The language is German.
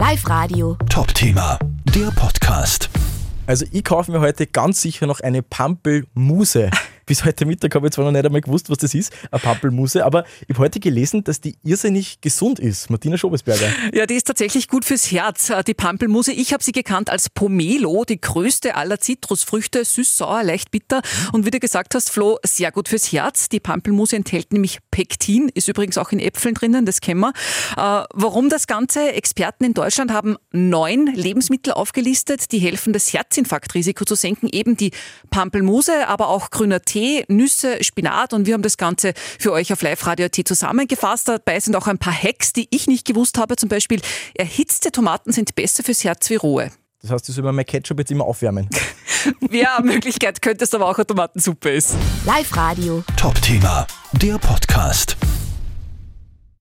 Live Radio. Top-Thema, der Podcast. Also ich kaufe mir heute ganz sicher noch eine Pampelmuse. Bis heute Mittag habe ich zwar noch nicht einmal gewusst, was das ist, eine Pampelmuse, aber ich habe heute gelesen, dass die irrsinnig gesund ist. Martina Schobesberger. Ja, die ist tatsächlich gut fürs Herz, äh, die Pampelmuse. Ich habe sie gekannt als Pomelo, die größte aller Zitrusfrüchte, süß, sauer, leicht bitter. Und wie du gesagt hast, Flo, sehr gut fürs Herz. Die Pampelmuse enthält nämlich Pektin, ist übrigens auch in Äpfeln drinnen, das kennen wir. Äh, warum das Ganze? Experten in Deutschland haben neun Lebensmittel aufgelistet, die helfen, das Herzinfarktrisiko zu senken. Eben die Pampelmuse, aber auch grüner Tee, Nüsse, Spinat und wir haben das Ganze für euch auf Live-Radio.at zusammengefasst. Dabei sind auch ein paar Hacks, die ich nicht gewusst habe. Zum Beispiel, erhitzte Tomaten sind besser fürs Herz wie rohe. Das heißt, du sollst mein Ketchup jetzt immer aufwärmen. Ja, Möglichkeit könnte es aber auch eine Tomatensuppe ist. Live Radio. Top-Thema, der Podcast.